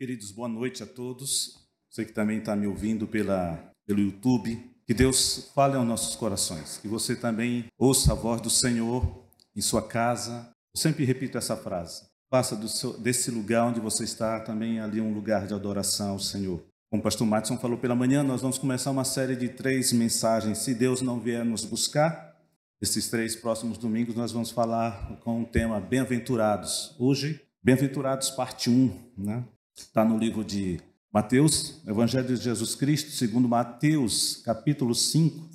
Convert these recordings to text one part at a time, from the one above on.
Queridos, boa noite a todos. Você que também está me ouvindo pela, pelo YouTube. Que Deus fale aos nossos corações. Que você também ouça a voz do Senhor em sua casa. Eu sempre repito essa frase. Faça desse lugar onde você está também ali um lugar de adoração ao Senhor. Como o pastor Matson falou pela manhã, nós vamos começar uma série de três mensagens. Se Deus não vier nos buscar, esses três próximos domingos nós vamos falar com o tema Bem-aventurados. Hoje, Bem-aventurados, parte 1, né? Está no livro de Mateus, Evangelho de Jesus Cristo, segundo Mateus, capítulo 5.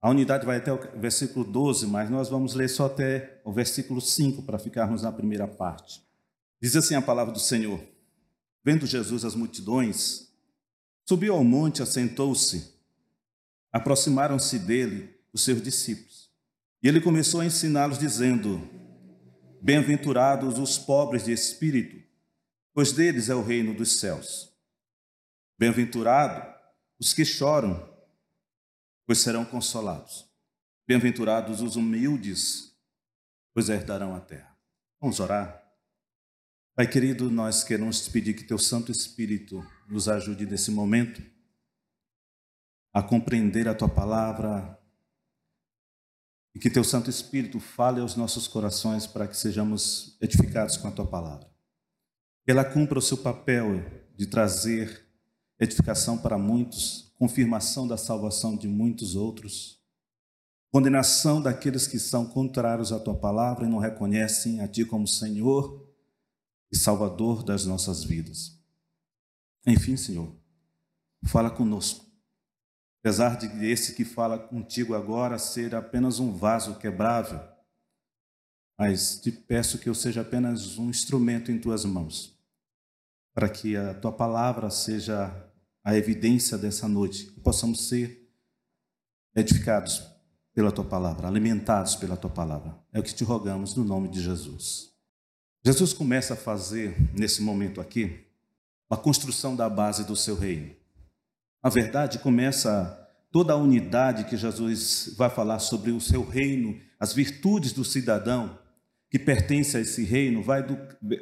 A unidade vai até o versículo 12, mas nós vamos ler só até o versículo 5 para ficarmos na primeira parte. Diz assim a palavra do Senhor: Vendo Jesus as multidões, subiu ao monte, assentou-se. Aproximaram-se dele os seus discípulos. E ele começou a ensiná-los, dizendo: Bem-aventurados os pobres de espírito, pois deles é o reino dos céus. Bem-aventurado os que choram, pois serão consolados. Bem-aventurados os humildes, pois herdarão a terra. Vamos orar. Pai querido, nós queremos te pedir que teu Santo Espírito nos ajude nesse momento a compreender a tua palavra e que teu Santo Espírito fale aos nossos corações para que sejamos edificados com a tua palavra ela cumpra o seu papel de trazer edificação para muitos, confirmação da salvação de muitos outros, condenação daqueles que são contrários à tua palavra e não reconhecem a ti como Senhor e Salvador das nossas vidas. Enfim, Senhor, fala conosco. Apesar de esse que fala contigo agora ser apenas um vaso quebrável, mas te peço que eu seja apenas um instrumento em tuas mãos para que a tua palavra seja a evidência dessa noite, que possamos ser edificados pela tua palavra, alimentados pela tua palavra. É o que te rogamos no nome de Jesus. Jesus começa a fazer, nesse momento aqui, a construção da base do seu reino. A verdade começa toda a unidade que Jesus vai falar sobre o seu reino, as virtudes do cidadão que pertence a esse reino, vai do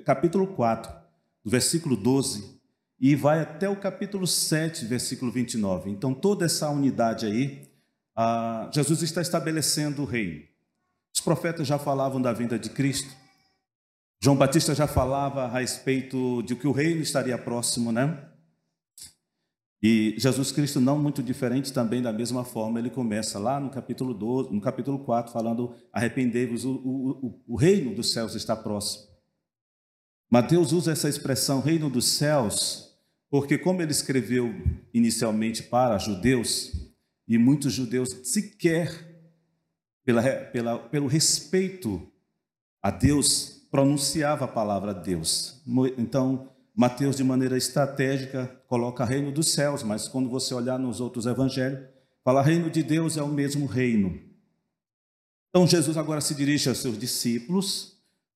capítulo 4 do versículo 12, e vai até o capítulo 7, versículo 29. Então, toda essa unidade aí, ah, Jesus está estabelecendo o reino. Os profetas já falavam da vinda de Cristo. João Batista já falava a respeito de que o reino estaria próximo, né? E Jesus Cristo, não muito diferente também, da mesma forma, ele começa lá no capítulo 12, no capítulo 4, falando: arrependei-vos, o, o, o, o reino dos céus está próximo. Mateus usa essa expressão reino dos céus, porque, como ele escreveu inicialmente para judeus, e muitos judeus sequer, pela, pela, pelo respeito a Deus, pronunciava a palavra Deus. Então, Mateus, de maneira estratégica, coloca reino dos céus, mas quando você olhar nos outros evangelhos, fala reino de Deus é o mesmo reino. Então, Jesus agora se dirige aos seus discípulos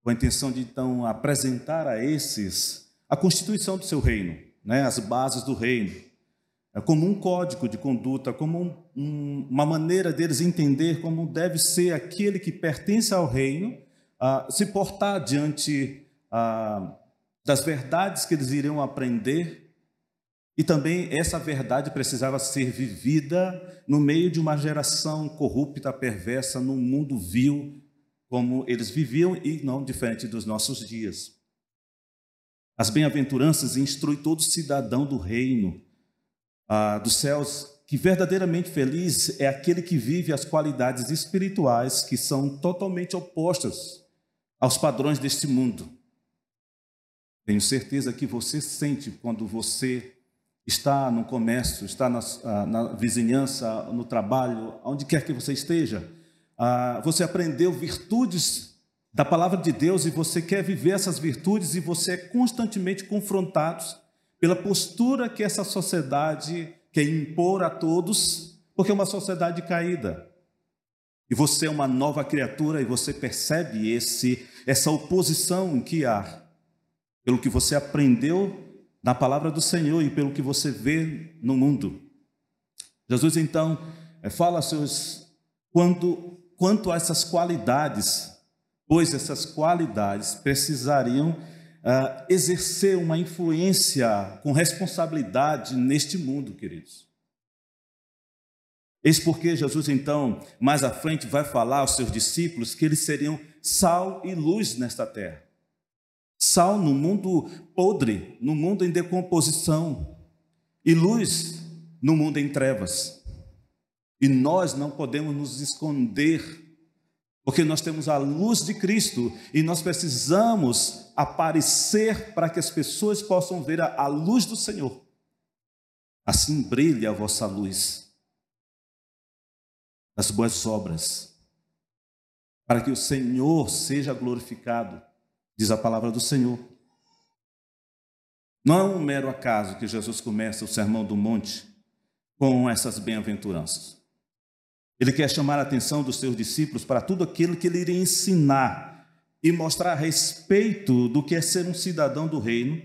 com a intenção de então apresentar a esses a constituição do seu reino, né, as bases do reino, é como um código de conduta, como um, um, uma maneira deles entender como deve ser aquele que pertence ao reino, ah, se portar diante das verdades que eles iriam aprender. E também essa verdade precisava ser vivida no meio de uma geração corrupta, perversa, num mundo vil, como eles viviam e não diferente dos nossos dias. As bem-aventuranças instrui todo cidadão do reino ah, dos céus que verdadeiramente feliz é aquele que vive as qualidades espirituais que são totalmente opostas aos padrões deste mundo. Tenho certeza que você sente quando você está no comércio, está na, ah, na vizinhança, no trabalho, onde quer que você esteja, ah, você aprendeu virtudes da palavra de Deus e você quer viver essas virtudes e você é constantemente confrontado pela postura que essa sociedade quer impor a todos, porque é uma sociedade caída. E você é uma nova criatura e você percebe esse essa oposição que há pelo que você aprendeu na palavra do Senhor e pelo que você vê no mundo. Jesus então eh, fala seus quando quanto a essas qualidades, pois essas qualidades precisariam uh, exercer uma influência com responsabilidade neste mundo, queridos. Eis porque Jesus, então, mais à frente, vai falar aos seus discípulos que eles seriam sal e luz nesta terra. Sal no mundo podre, no mundo em decomposição, e luz no mundo em trevas. E nós não podemos nos esconder, porque nós temos a luz de Cristo e nós precisamos aparecer para que as pessoas possam ver a, a luz do Senhor. Assim brilhe a vossa luz, as boas obras, para que o Senhor seja glorificado, diz a palavra do Senhor. Não é um mero acaso que Jesus começa o Sermão do Monte com essas bem-aventuranças. Ele quer chamar a atenção dos seus discípulos para tudo aquilo que ele iria ensinar e mostrar a respeito do que é ser um cidadão do reino,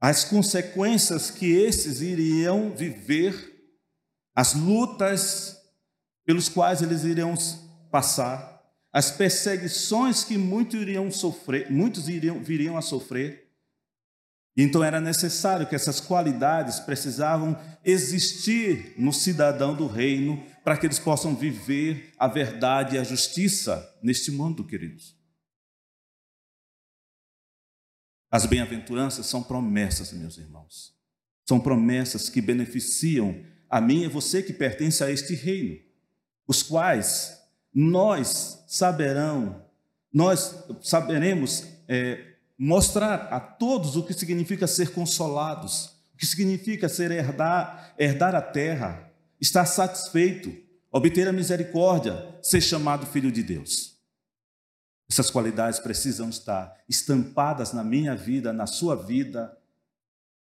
as consequências que esses iriam viver, as lutas pelos quais eles iriam passar, as perseguições que muitos iriam sofrer, muitos iriam, viriam a sofrer, então era necessário que essas qualidades precisavam existir no cidadão do reino para que eles possam viver a verdade e a justiça neste mundo, queridos. As bem-aventuranças são promessas, meus irmãos. São promessas que beneficiam a mim e você que pertence a este reino, os quais nós saberão, nós saberemos é, mostrar a todos o que significa ser consolados, o que significa ser herdar, herdar a terra, estar satisfeito, obter a misericórdia, ser chamado filho de Deus. Essas qualidades precisam estar estampadas na minha vida, na sua vida,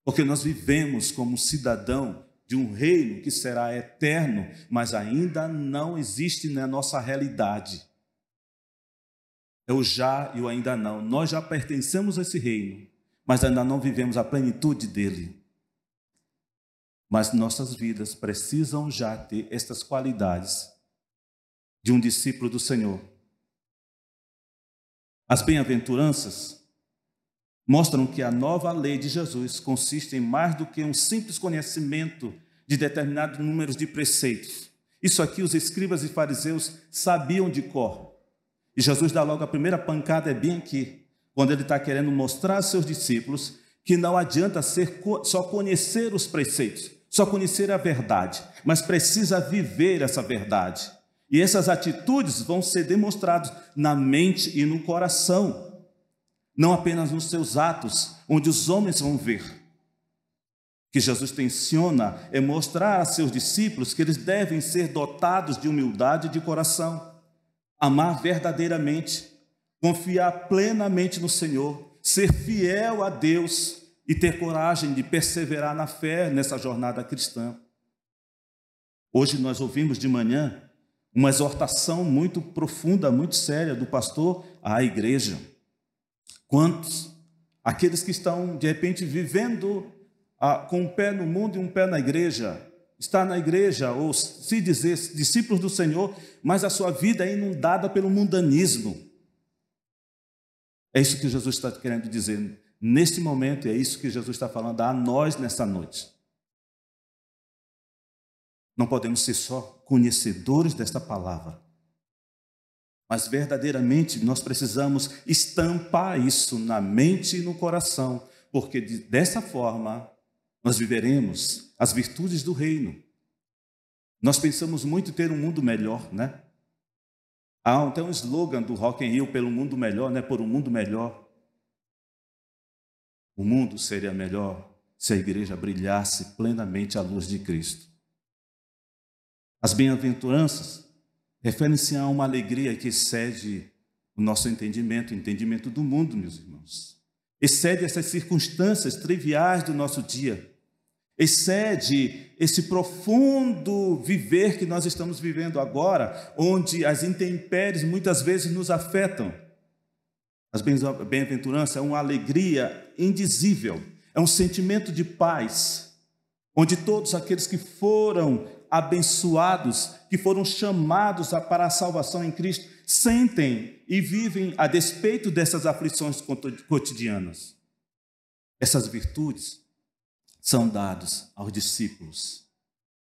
porque nós vivemos como cidadão de um reino que será eterno, mas ainda não existe na nossa realidade. É o já e o ainda não. Nós já pertencemos a esse reino, mas ainda não vivemos a plenitude dele. Mas nossas vidas precisam já ter estas qualidades de um discípulo do Senhor. As bem-aventuranças mostram que a nova lei de Jesus consiste em mais do que um simples conhecimento de determinados números de preceitos. Isso aqui os escribas e fariseus sabiam de cor. E Jesus dá logo a primeira pancada, é bem aqui, quando ele está querendo mostrar aos seus discípulos que não adianta ser, só conhecer os preceitos, só conhecer a verdade, mas precisa viver essa verdade. E essas atitudes vão ser demonstradas na mente e no coração, não apenas nos seus atos, onde os homens vão ver. O que Jesus tenciona é mostrar a seus discípulos que eles devem ser dotados de humildade de coração amar verdadeiramente, confiar plenamente no Senhor, ser fiel a Deus e ter coragem de perseverar na fé nessa jornada cristã. Hoje nós ouvimos de manhã uma exortação muito profunda, muito séria do pastor à igreja. Quantos? Aqueles que estão, de repente, vivendo ah, com um pé no mundo e um pé na igreja, está na igreja ou se dizer discípulos do Senhor, mas a sua vida é inundada pelo mundanismo. É isso que Jesus está querendo dizer neste momento, é isso que Jesus está falando a nós nesta noite. Não podemos ser só conhecedores desta palavra, mas verdadeiramente nós precisamos estampar isso na mente e no coração, porque dessa forma nós viveremos as virtudes do reino. Nós pensamos muito em ter um mundo melhor, né? Há até um slogan do Rock in Rio pelo mundo melhor, né? Por um mundo melhor. O mundo seria melhor se a igreja brilhasse plenamente à luz de Cristo. As bem-aventuranças referem-se a uma alegria que excede o nosso entendimento, o entendimento do mundo, meus irmãos. Excede essas circunstâncias triviais do nosso dia excede esse profundo viver que nós estamos vivendo agora, onde as intempéries muitas vezes nos afetam. As bem-aventuranças é uma alegria indizível, é um sentimento de paz, onde todos aqueles que foram abençoados, que foram chamados para a salvação em Cristo, sentem e vivem a despeito dessas aflições cotidianas. Essas virtudes são dadas aos discípulos,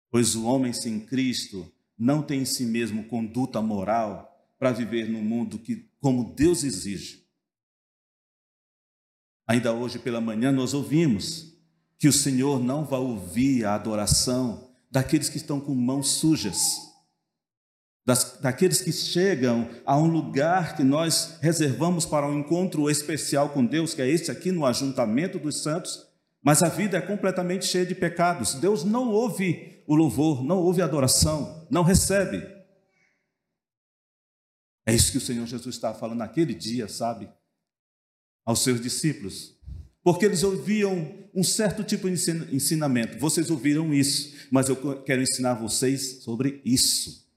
pois o homem sem Cristo não tem em si mesmo conduta moral para viver no mundo que como Deus exige. Ainda hoje pela manhã nós ouvimos que o Senhor não vai ouvir a adoração daqueles que estão com mãos sujas, das, daqueles que chegam a um lugar que nós reservamos para um encontro especial com Deus, que é esse aqui no ajuntamento dos santos, mas a vida é completamente cheia de pecados. Deus não ouve o louvor, não ouve a adoração, não recebe. É isso que o Senhor Jesus estava falando naquele dia, sabe? Aos seus discípulos porque eles ouviam um certo tipo de ensinamento. Vocês ouviram isso, mas eu quero ensinar vocês sobre isso.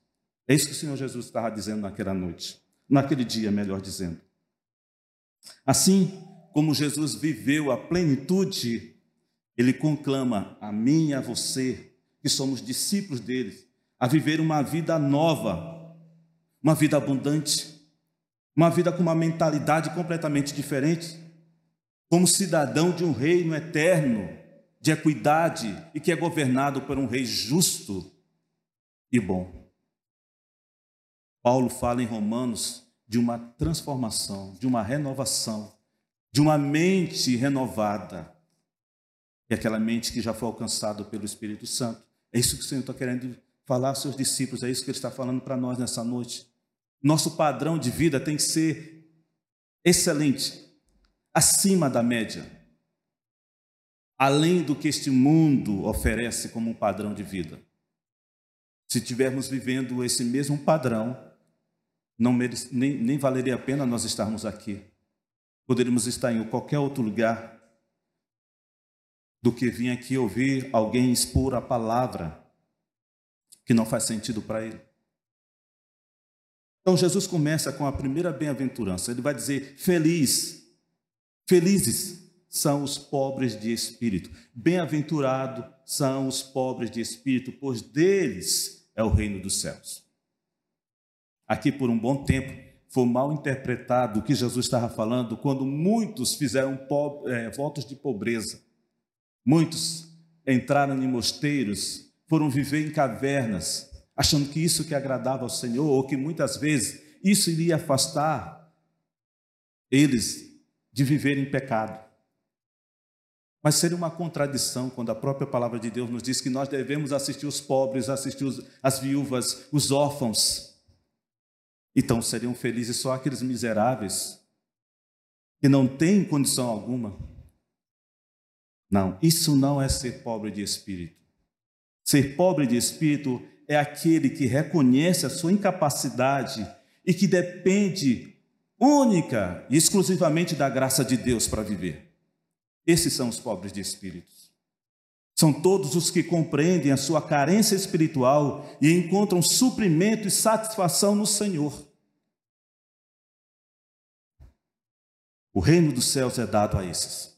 É isso que o Senhor Jesus estava dizendo naquela noite, naquele dia, melhor dizendo. Assim como Jesus viveu a plenitude, ele conclama a mim e a você, que somos discípulos dele, a viver uma vida nova, uma vida abundante, uma vida com uma mentalidade completamente diferente como cidadão de um reino eterno, de equidade e que é governado por um rei justo e bom. Paulo fala em Romanos de uma transformação, de uma renovação, de uma mente renovada. E aquela mente que já foi alcançada pelo Espírito Santo. É isso que o Senhor está querendo falar aos seus discípulos, é isso que Ele está falando para nós nessa noite. Nosso padrão de vida tem que ser excelente, acima da média, além do que este mundo oferece como um padrão de vida. Se estivermos vivendo esse mesmo padrão, não merece, nem, nem valeria a pena nós estarmos aqui. Poderíamos estar em qualquer outro lugar do que vir aqui ouvir alguém expor a palavra que não faz sentido para ele. Então Jesus começa com a primeira bem-aventurança. Ele vai dizer: Feliz Felizes são os pobres de espírito. Bem-aventurados são os pobres de espírito, pois deles é o reino dos céus. Aqui, por um bom tempo, foi mal interpretado o que Jesus estava falando quando muitos fizeram é, votos de pobreza. Muitos entraram em mosteiros, foram viver em cavernas, achando que isso que agradava ao Senhor, ou que muitas vezes isso iria afastar eles de viver em pecado. Mas seria uma contradição quando a própria palavra de Deus nos diz que nós devemos assistir os pobres, assistir as viúvas, os órfãos. Então seriam felizes só aqueles miseráveis que não têm condição alguma. Não, isso não é ser pobre de espírito. Ser pobre de espírito é aquele que reconhece a sua incapacidade e que depende única e exclusivamente da graça de Deus para viver. Esses são os pobres de espíritos. São todos os que compreendem a sua carência espiritual e encontram suprimento e satisfação no Senhor. O reino dos céus é dado a esses,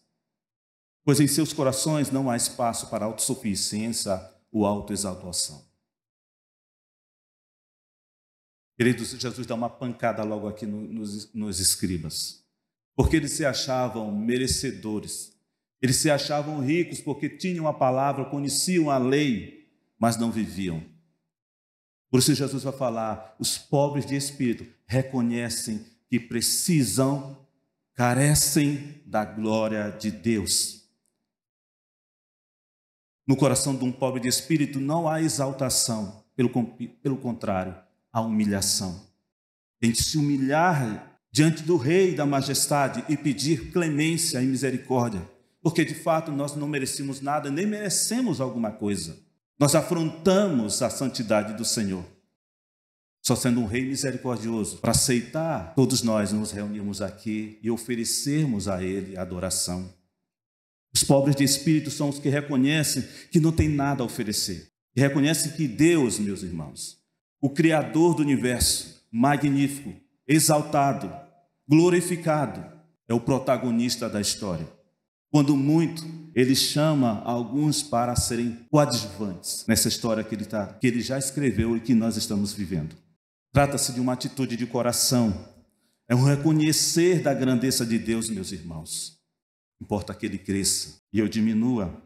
pois em seus corações não há espaço para autossuficiência ou autoexaltação. Queridos, Jesus dá uma pancada logo aqui nos, nos escribas, porque eles se achavam merecedores, eles se achavam ricos porque tinham a palavra, conheciam a lei, mas não viviam. Por isso Jesus vai falar: os pobres de espírito reconhecem que precisam, carecem da glória de Deus. No coração de um pobre de espírito não há exaltação, pelo, pelo contrário, a humilhação. Tem que se humilhar diante do Rei da Majestade e pedir clemência e misericórdia, porque de fato nós não merecemos nada, nem merecemos alguma coisa. Nós afrontamos a santidade do Senhor. Só sendo um Rei misericordioso, para aceitar, todos nós nos reunimos aqui e oferecermos a Ele adoração. Os pobres de espírito são os que reconhecem que não tem nada a oferecer, e reconhecem que Deus, meus irmãos, o Criador do universo, magnífico, exaltado, glorificado, é o protagonista da história. Quando muito, ele chama alguns para serem coadjuvantes nessa história que ele, tá, que ele já escreveu e que nós estamos vivendo. Trata-se de uma atitude de coração. É um reconhecer da grandeza de Deus, meus irmãos. Importa que ele cresça e eu diminua.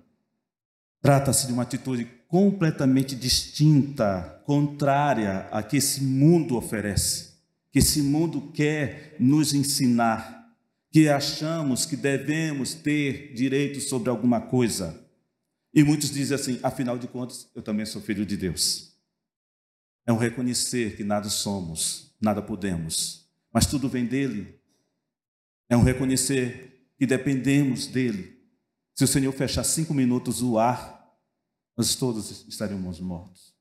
Trata-se de uma atitude completamente distinta, contrária a que esse mundo oferece, que esse mundo quer nos ensinar, que achamos que devemos ter direito sobre alguma coisa. E muitos dizem assim: afinal de contas, eu também sou filho de Deus. É um reconhecer que nada somos, nada podemos, mas tudo vem dele. É um reconhecer que dependemos dele. Se o Senhor fechar cinco minutos o ar, nós todos estaríamos mortos.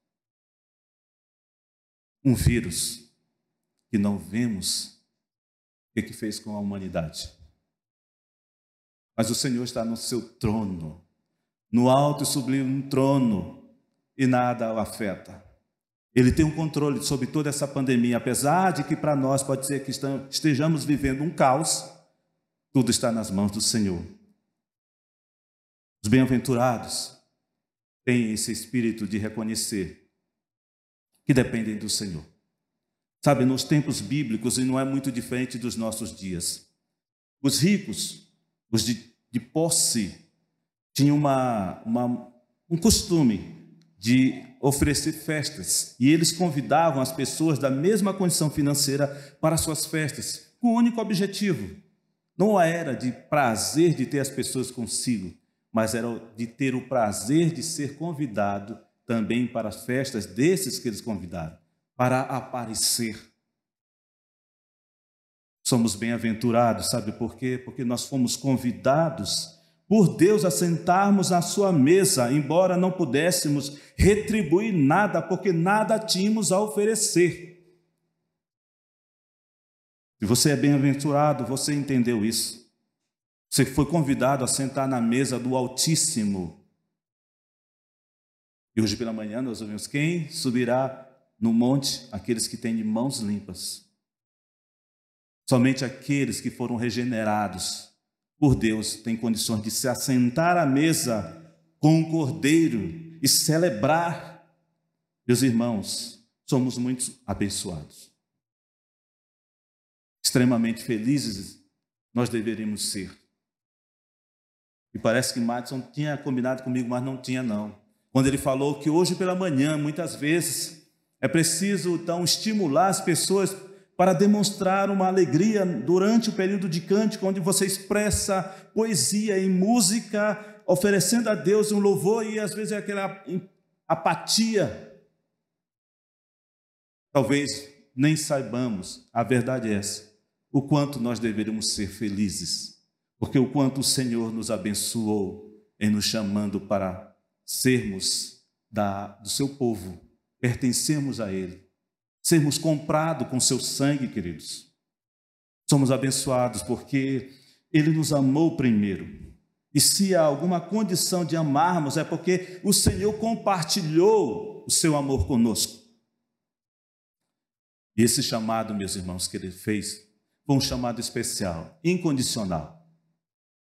Um vírus que não vemos, o que, que fez com a humanidade? Mas o Senhor está no seu trono, no alto e sublime trono, e nada o afeta. Ele tem um controle sobre toda essa pandemia, apesar de que para nós pode ser que estejamos vivendo um caos, tudo está nas mãos do Senhor. Os bem-aventurados têm esse espírito de reconhecer que dependem do Senhor. Sabe, nos tempos bíblicos, e não é muito diferente dos nossos dias, os ricos, os de, de posse, tinham uma, uma, um costume de oferecer festas, e eles convidavam as pessoas da mesma condição financeira para suas festas, com o um único objetivo. Não era de prazer de ter as pessoas consigo, mas era de ter o prazer de ser convidado também para as festas desses que eles convidaram, para aparecer. Somos bem-aventurados, sabe por quê? Porque nós fomos convidados por Deus a sentarmos à sua mesa, embora não pudéssemos retribuir nada, porque nada tínhamos a oferecer. Se você é bem-aventurado, você entendeu isso. Você foi convidado a sentar na mesa do Altíssimo. E hoje pela manhã nós ouvimos: quem subirá no monte? Aqueles que têm de mãos limpas. Somente aqueles que foram regenerados por Deus têm condições de se assentar à mesa com o Cordeiro e celebrar. Meus irmãos, somos muito abençoados. Extremamente felizes nós deveríamos ser. E parece que Madison tinha combinado comigo, mas não tinha não. Quando ele falou que hoje pela manhã, muitas vezes, é preciso então estimular as pessoas para demonstrar uma alegria durante o período de cântico, onde você expressa poesia e música, oferecendo a Deus um louvor e às vezes é aquela apatia. Talvez nem saibamos, a verdade é essa, o quanto nós deveríamos ser felizes porque o quanto o Senhor nos abençoou em nos chamando para sermos da, do seu povo, pertencemos a Ele, sermos comprados com seu sangue, queridos. Somos abençoados porque Ele nos amou primeiro. E se há alguma condição de amarmos, é porque o Senhor compartilhou o seu amor conosco. E esse chamado, meus irmãos, que Ele fez, foi um chamado especial, incondicional.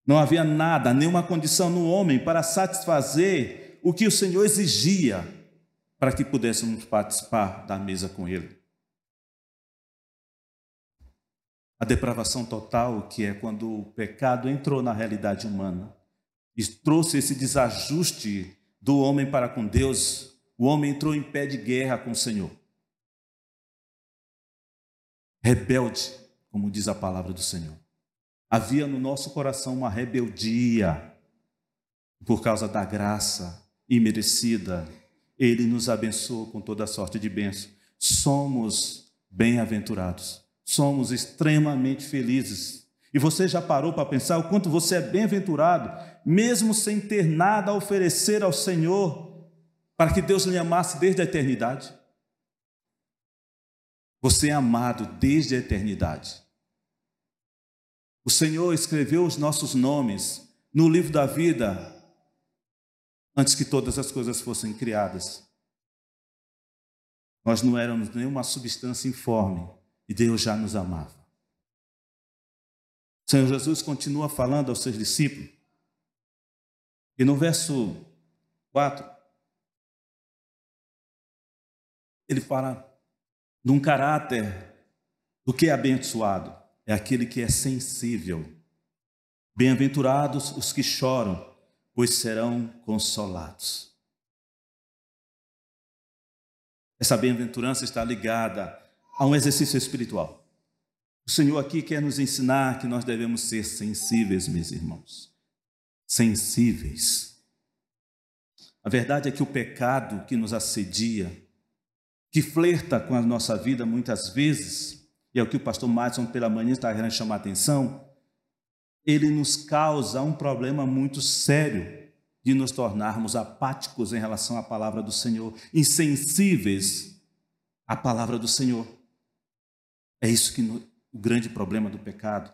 Não havia nada, nenhuma condição no homem para satisfazer o que o Senhor exigia para que pudéssemos participar da mesa com Ele. A depravação total, que é quando o pecado entrou na realidade humana e trouxe esse desajuste do homem para com Deus, o homem entrou em pé de guerra com o Senhor. Rebelde, como diz a palavra do Senhor. Havia no nosso coração uma rebeldia por causa da graça imerecida. Ele nos abençoou com toda sorte de bênção. Somos bem-aventurados, somos extremamente felizes. E você já parou para pensar o quanto você é bem-aventurado, mesmo sem ter nada a oferecer ao Senhor, para que Deus lhe amasse desde a eternidade? Você é amado desde a eternidade. O Senhor escreveu os nossos nomes no livro da vida antes que todas as coisas fossem criadas. Nós não éramos nenhuma substância informe e Deus já nos amava. O Senhor Jesus continua falando aos seus discípulos. E no verso 4, ele fala: de um caráter do que é abençoado, é aquele que é sensível. Bem-aventurados os que choram, pois serão consolados. Essa bem-aventurança está ligada a um exercício espiritual. O Senhor aqui quer nos ensinar que nós devemos ser sensíveis, meus irmãos. Sensíveis. A verdade é que o pecado que nos assedia, que flerta com a nossa vida muitas vezes, e é o que o pastor Madison pela manhã está querendo chamar a atenção, ele nos causa um problema muito sério de nos tornarmos apáticos em relação à palavra do Senhor, insensíveis à palavra do Senhor. É isso que no, o grande problema do pecado.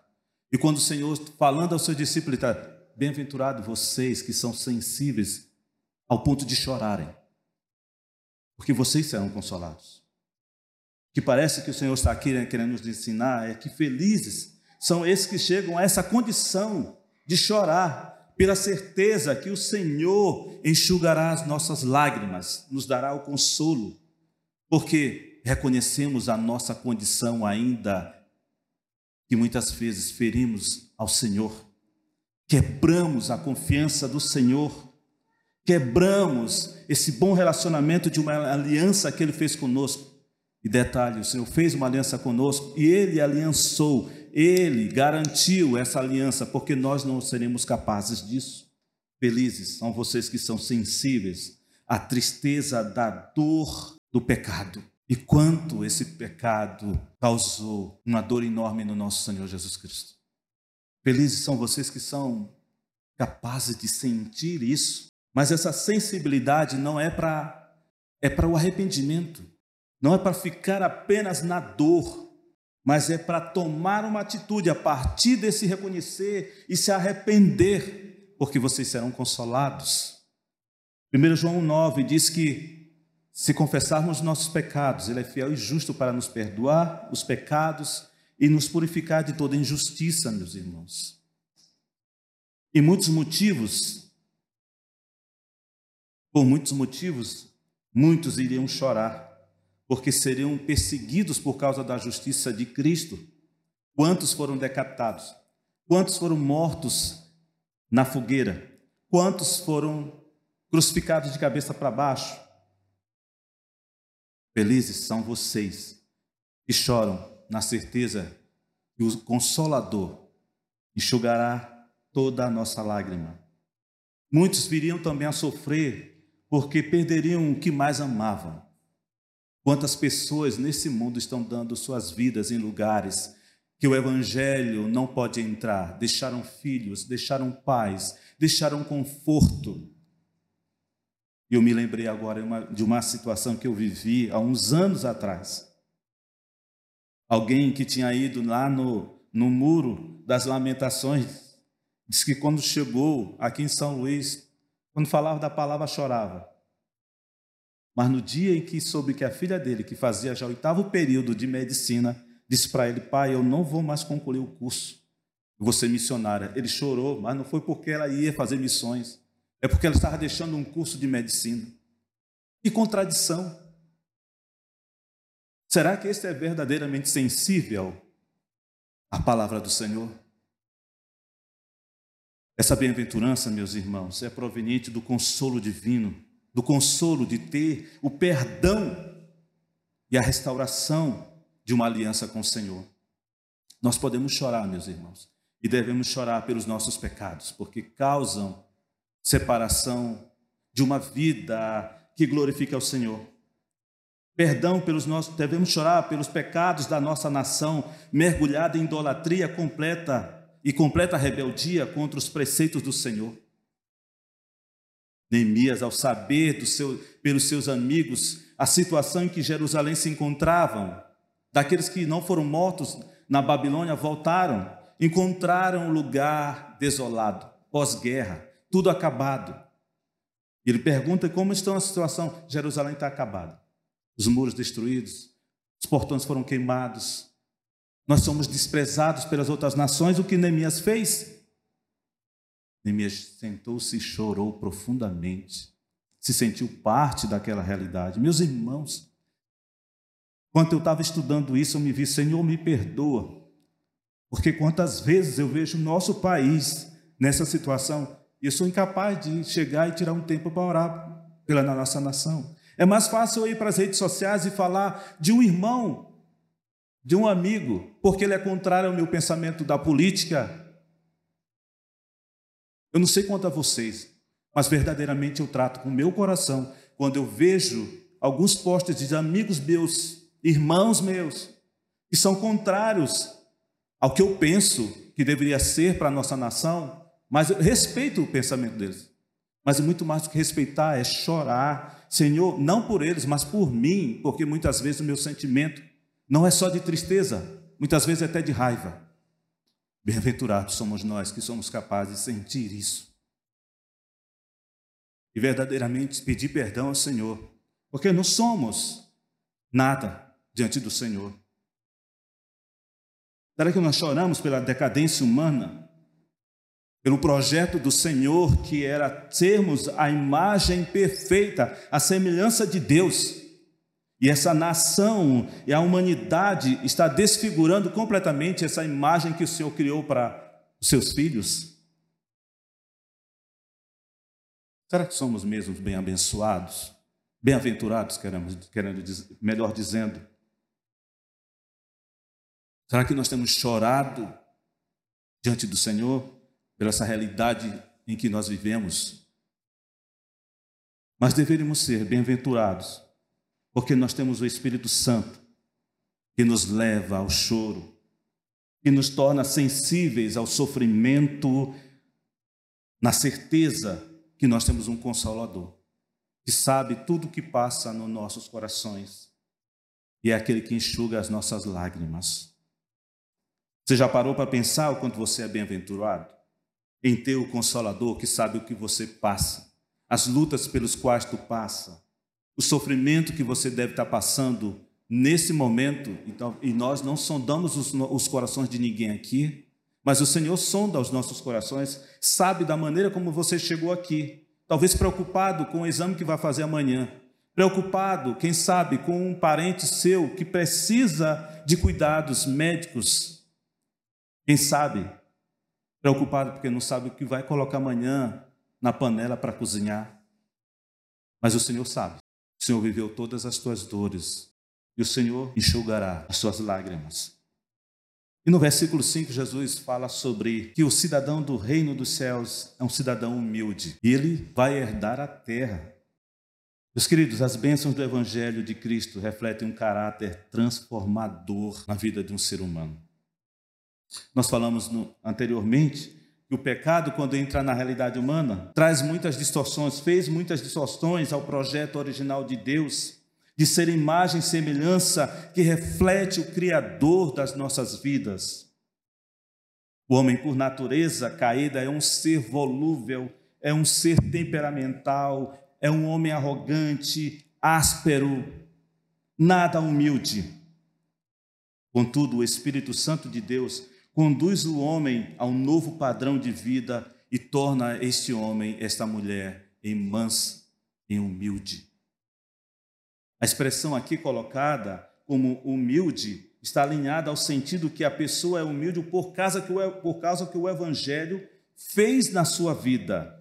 E quando o Senhor, falando aos seus discípulos, está bem-aventurado vocês que são sensíveis ao ponto de chorarem, porque vocês serão consolados. Que parece que o Senhor está aqui né, querendo nos ensinar é que felizes são esses que chegam a essa condição de chorar, pela certeza que o Senhor enxugará as nossas lágrimas, nos dará o consolo, porque reconhecemos a nossa condição ainda que muitas vezes ferimos ao Senhor, quebramos a confiança do Senhor quebramos esse bom relacionamento de uma aliança que ele fez conosco. E detalhe, o Senhor fez uma aliança conosco e ele aliançou, ele garantiu essa aliança, porque nós não seremos capazes disso. Felizes são vocês que são sensíveis à tristeza da dor do pecado. E quanto esse pecado causou uma dor enorme no nosso Senhor Jesus Cristo. Felizes são vocês que são capazes de sentir isso mas essa sensibilidade não é para é para o arrependimento. Não é para ficar apenas na dor, mas é para tomar uma atitude a partir desse reconhecer e se arrepender, porque vocês serão consolados. 1 João 9 diz que se confessarmos nossos pecados, Ele é fiel e justo para nos perdoar os pecados e nos purificar de toda injustiça, meus irmãos. E muitos motivos por muitos motivos, muitos iriam chorar, porque seriam perseguidos por causa da justiça de Cristo. Quantos foram decapitados? Quantos foram mortos na fogueira? Quantos foram crucificados de cabeça para baixo? Felizes são vocês que choram na certeza que o Consolador enxugará toda a nossa lágrima. Muitos viriam também a sofrer porque perderiam o que mais amavam. Quantas pessoas nesse mundo estão dando suas vidas em lugares que o Evangelho não pode entrar? Deixaram filhos, deixaram pais, deixaram conforto. E eu me lembrei agora de uma situação que eu vivi há uns anos atrás. Alguém que tinha ido lá no, no Muro das Lamentações, disse que quando chegou aqui em São Luís, quando falava da palavra, chorava. Mas no dia em que soube que a filha dele, que fazia já o oitavo período de medicina, disse para ele: Pai, eu não vou mais concluir o curso, eu vou ser missionária. Ele chorou, mas não foi porque ela ia fazer missões, é porque ela estava deixando um curso de medicina. Que contradição! Será que esse é verdadeiramente sensível à palavra do Senhor? Essa bem-aventurança, meus irmãos, é proveniente do consolo divino, do consolo de ter o perdão e a restauração de uma aliança com o Senhor. Nós podemos chorar, meus irmãos, e devemos chorar pelos nossos pecados, porque causam separação de uma vida que glorifica o Senhor. Perdão pelos nossos, devemos chorar pelos pecados da nossa nação, mergulhada em idolatria completa e completa rebeldia contra os preceitos do Senhor. Neemias, ao saber seu, pelos seus amigos a situação em que Jerusalém se encontravam, daqueles que não foram mortos na Babilônia voltaram, encontraram um lugar desolado, pós-guerra, tudo acabado. Ele pergunta como está a situação. Jerusalém está acabada. Os muros destruídos, os portões foram queimados, nós somos desprezados pelas outras nações. O que Neemias fez? Neemias sentou-se e chorou profundamente. Se sentiu parte daquela realidade. Meus irmãos, Quando eu estava estudando isso, eu me vi, Senhor, me perdoa. Porque quantas vezes eu vejo o nosso país nessa situação e eu sou incapaz de chegar e tirar um tempo para orar pela nossa nação. É mais fácil eu ir para as redes sociais e falar de um irmão, de um amigo, porque ele é contrário ao meu pensamento da política. Eu não sei quanto a vocês, mas verdadeiramente eu trato com o meu coração quando eu vejo alguns postes de amigos meus irmãos meus, que são contrários ao que eu penso que deveria ser para a nossa nação, mas eu respeito o pensamento deles. Mas muito mais do que respeitar é chorar, Senhor, não por eles, mas por mim, porque muitas vezes o meu sentimento não é só de tristeza, muitas vezes é até de raiva. Bem-aventurados somos nós que somos capazes de sentir isso. E verdadeiramente pedir perdão ao Senhor, porque não somos nada diante do Senhor. Será que nós choramos pela decadência humana? Pelo projeto do Senhor que era sermos a imagem perfeita, a semelhança de Deus. E essa nação e a humanidade está desfigurando completamente essa imagem que o Senhor criou para os seus filhos. Será que somos mesmo bem abençoados? Bem-aventurados, queremos, querendo, melhor dizendo. Será que nós temos chorado diante do Senhor pela essa realidade em que nós vivemos? Mas deveríamos ser bem-aventurados, porque nós temos o Espírito Santo que nos leva ao choro, que nos torna sensíveis ao sofrimento, na certeza que nós temos um consolador, que sabe tudo o que passa nos nossos corações e é aquele que enxuga as nossas lágrimas. Você já parou para pensar o quanto você é bem-aventurado? Em ter o Consolador que sabe o que você passa, as lutas pelos quais tu passa, o sofrimento que você deve estar passando nesse momento. Então, e nós não sondamos os, os corações de ninguém aqui, mas o Senhor sonda os nossos corações, sabe da maneira como você chegou aqui. Talvez preocupado com o exame que vai fazer amanhã, preocupado, quem sabe, com um parente seu que precisa de cuidados médicos quem sabe, preocupado porque não sabe o que vai colocar amanhã na panela para cozinhar. Mas o Senhor sabe. O Senhor viveu todas as tuas dores e o Senhor enxugará as suas lágrimas. E no versículo 5, Jesus fala sobre que o cidadão do reino dos céus é um cidadão humilde e ele vai herdar a terra. Meus queridos, as bênçãos do Evangelho de Cristo refletem um caráter transformador na vida de um ser humano. Nós falamos no, anteriormente o pecado, quando entra na realidade humana, traz muitas distorções, fez muitas distorções ao projeto original de Deus, de ser imagem e semelhança que reflete o Criador das nossas vidas. O homem, por natureza caída, é um ser volúvel, é um ser temperamental, é um homem arrogante, áspero, nada humilde. Contudo, o Espírito Santo de Deus conduz o homem a um novo padrão de vida e torna este homem, esta mulher, em mansa, humilde. A expressão aqui colocada como humilde está alinhada ao sentido que a pessoa é humilde por causa que o, por causa que o Evangelho fez na sua vida.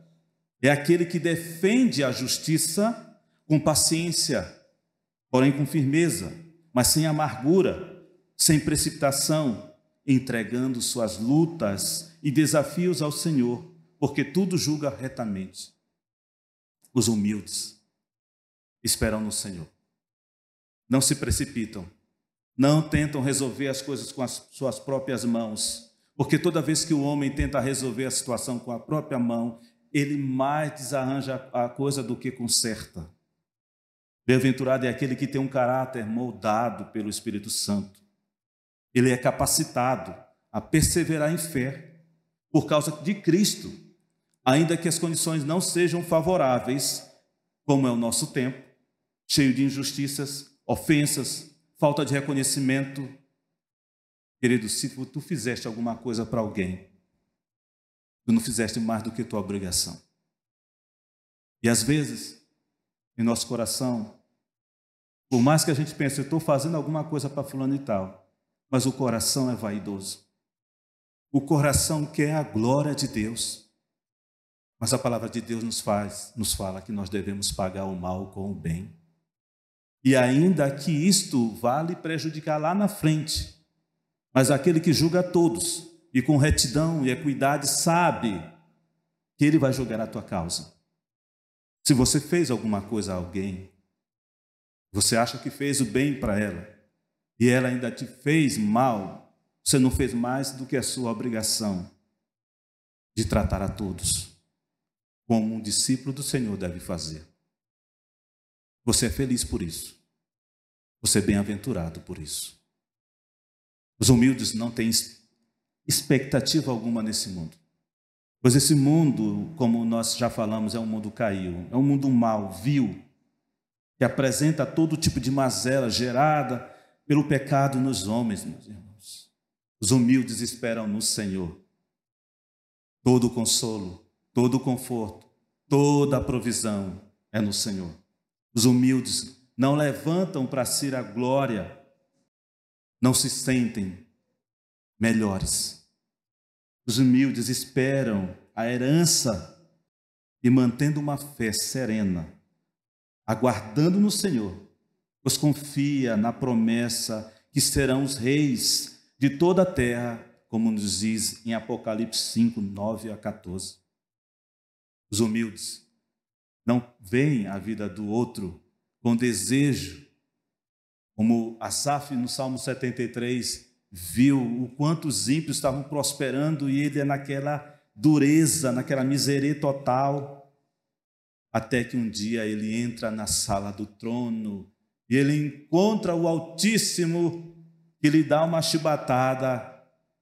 É aquele que defende a justiça com paciência, porém com firmeza, mas sem amargura, sem precipitação, entregando suas lutas e desafios ao Senhor, porque tudo julga retamente. Os humildes esperam no Senhor. Não se precipitam. Não tentam resolver as coisas com as suas próprias mãos, porque toda vez que o homem tenta resolver a situação com a própria mão, ele mais desarranja a coisa do que conserta. Bem-aventurado é aquele que tem um caráter moldado pelo Espírito Santo ele é capacitado a perseverar em fé por causa de Cristo, ainda que as condições não sejam favoráveis, como é o nosso tempo, cheio de injustiças, ofensas, falta de reconhecimento. Querido, se tu fizeste alguma coisa para alguém, tu não fizeste mais do que tua obrigação. E às vezes, em nosso coração, Por mais que a gente pense, eu estou fazendo alguma coisa para fulano e tal, mas o coração é vaidoso. O coração quer a glória de Deus. Mas a palavra de Deus nos faz, nos fala que nós devemos pagar o mal com o bem. E ainda que isto vale prejudicar lá na frente, mas aquele que julga a todos e com retidão e equidade sabe que ele vai julgar a tua causa. Se você fez alguma coisa a alguém, você acha que fez o bem para ela e ela ainda te fez mal, você não fez mais do que a sua obrigação de tratar a todos como um discípulo do Senhor deve fazer. Você é feliz por isso. Você é bem-aventurado por isso. Os humildes não têm expectativa alguma nesse mundo. Pois esse mundo, como nós já falamos, é um mundo caído, é um mundo mau, vil, que apresenta todo tipo de mazela gerada pelo pecado nos homens, meus irmãos. Os humildes esperam no Senhor todo o consolo, todo o conforto, toda a provisão é no Senhor. Os humildes não levantam para si a glória, não se sentem melhores. Os humildes esperam a herança e mantendo uma fé serena aguardando no Senhor, pois confia na promessa que serão os reis de toda a terra, como nos diz em Apocalipse 5, 9 a 14. Os humildes não veem a vida do outro com desejo, como Asaf no Salmo 73 viu o quanto os ímpios estavam prosperando e ele é naquela dureza, naquela miséria total até que um dia ele entra na sala do trono e ele encontra o Altíssimo que lhe dá uma chibatada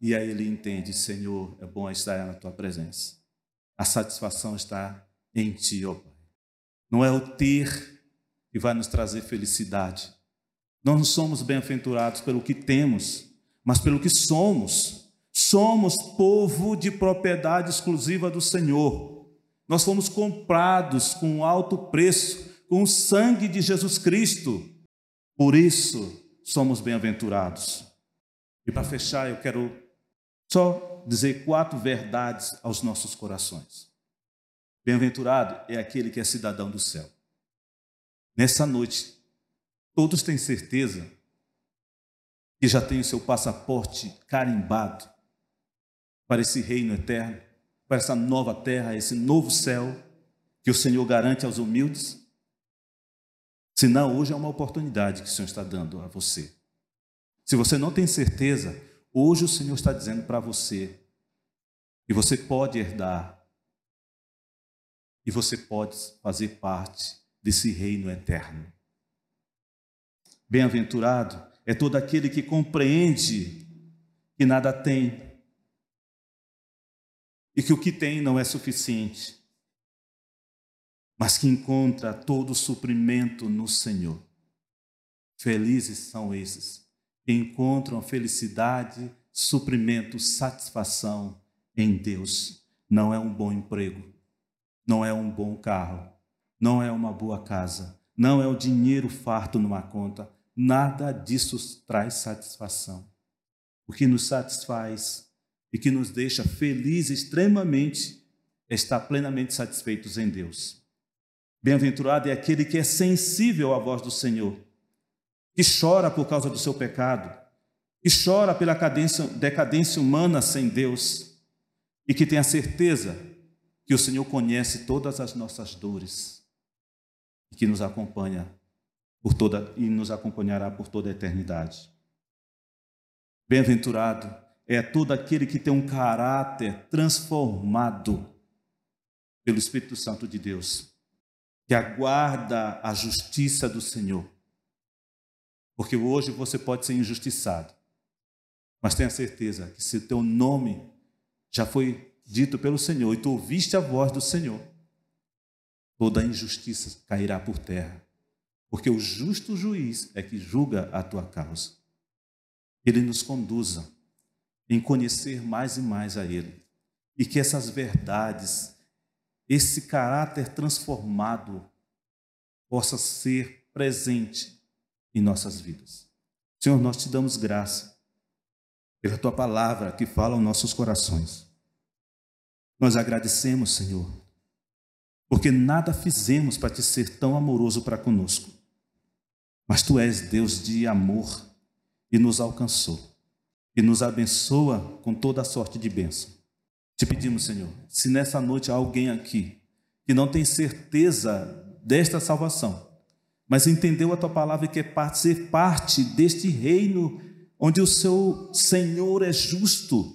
e aí ele entende, Senhor, é bom estar na tua presença. A satisfação está em ti, ó Pai. Não é o ter que vai nos trazer felicidade. Nós não somos bem-aventurados pelo que temos, mas pelo que somos. Somos povo de propriedade exclusiva do Senhor. Nós fomos comprados com alto preço, com o sangue de Jesus Cristo. Por isso somos bem-aventurados. E para fechar, eu quero só dizer quatro verdades aos nossos corações. Bem-aventurado é aquele que é cidadão do céu. Nessa noite, todos têm certeza que já tem o seu passaporte carimbado para esse reino eterno para essa nova terra, esse novo céu que o Senhor garante aos humildes? Não, hoje é uma oportunidade que o Senhor está dando a você. Se você não tem certeza, hoje o Senhor está dizendo para você que você pode herdar e você pode fazer parte desse reino eterno. Bem-aventurado é todo aquele que compreende que nada tem e que o que tem não é suficiente, mas que encontra todo suprimento no Senhor. Felizes são esses que encontram felicidade, suprimento, satisfação em Deus. Não é um bom emprego, não é um bom carro, não é uma boa casa, não é o dinheiro farto numa conta. Nada disso traz satisfação. O que nos satisfaz e que nos deixa felizes extremamente estar plenamente satisfeitos em Deus. Bem-aventurado é aquele que é sensível à voz do Senhor, que chora por causa do seu pecado, que chora pela cadência, decadência humana sem Deus e que tem a certeza que o Senhor conhece todas as nossas dores e que nos acompanha por toda e nos acompanhará por toda a eternidade. Bem-aventurado é todo aquele que tem um caráter transformado pelo Espírito Santo de Deus, que aguarda a justiça do Senhor. Porque hoje você pode ser injustiçado, mas tenha certeza que se o teu nome já foi dito pelo Senhor e tu ouviste a voz do Senhor, toda injustiça cairá por terra, porque o justo juiz é que julga a tua causa. Ele nos conduza em conhecer mais e mais a Ele. E que essas verdades, esse caráter transformado, possa ser presente em nossas vidas. Senhor, nós te damos graça pela tua palavra que fala aos nossos corações. Nós agradecemos, Senhor, porque nada fizemos para te ser tão amoroso para conosco. Mas tu és Deus de amor e nos alcançou e nos abençoa com toda sorte de bênção. Te pedimos, Senhor, se nessa noite há alguém aqui que não tem certeza desta salvação, mas entendeu a tua palavra e quer ser parte deste reino onde o seu Senhor é justo,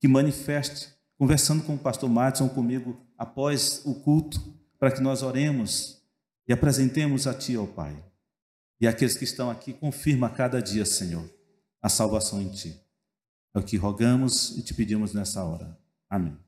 que manifeste, conversando com o pastor Madison comigo após o culto, para que nós oremos e apresentemos a Ti, ó Pai. E aqueles que estão aqui, confirma a cada dia, Senhor, a salvação em Ti. É o que rogamos e te pedimos nessa hora. Amén.